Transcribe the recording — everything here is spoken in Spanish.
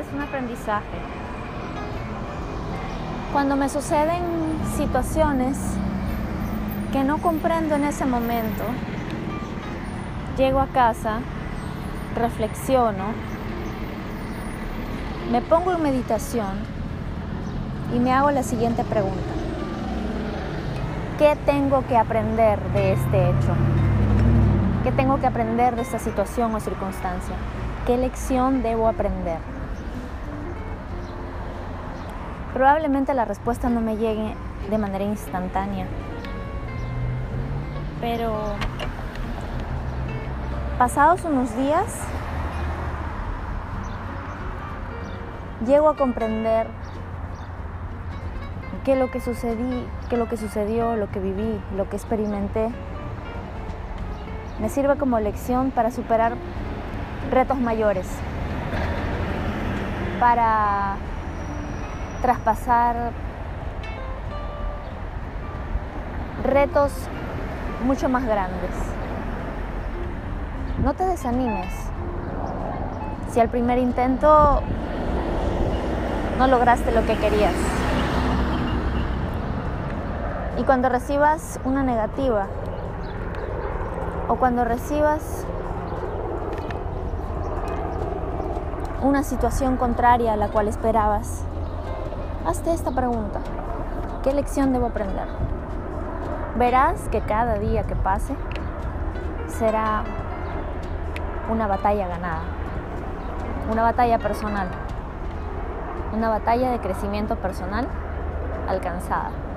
es un aprendizaje. Cuando me suceden situaciones que no comprendo en ese momento, llego a casa, reflexiono, me pongo en meditación y me hago la siguiente pregunta. ¿Qué tengo que aprender de este hecho? ¿Qué tengo que aprender de esta situación o circunstancia? ¿Qué lección debo aprender? Probablemente la respuesta no me llegue de manera instantánea, pero pasados unos días llego a comprender que lo que sucedí, lo que sucedió, lo que viví, lo que experimenté, me sirve como lección para superar retos mayores, para traspasar retos mucho más grandes. No te desanimes. Si al primer intento no lograste lo que querías. Y cuando recibas una negativa o cuando recibas una situación contraria a la cual esperabas, hazte esta pregunta. ¿Qué lección debo aprender? Verás que cada día que pase será una batalla ganada, una batalla personal, una batalla de crecimiento personal alcanzada.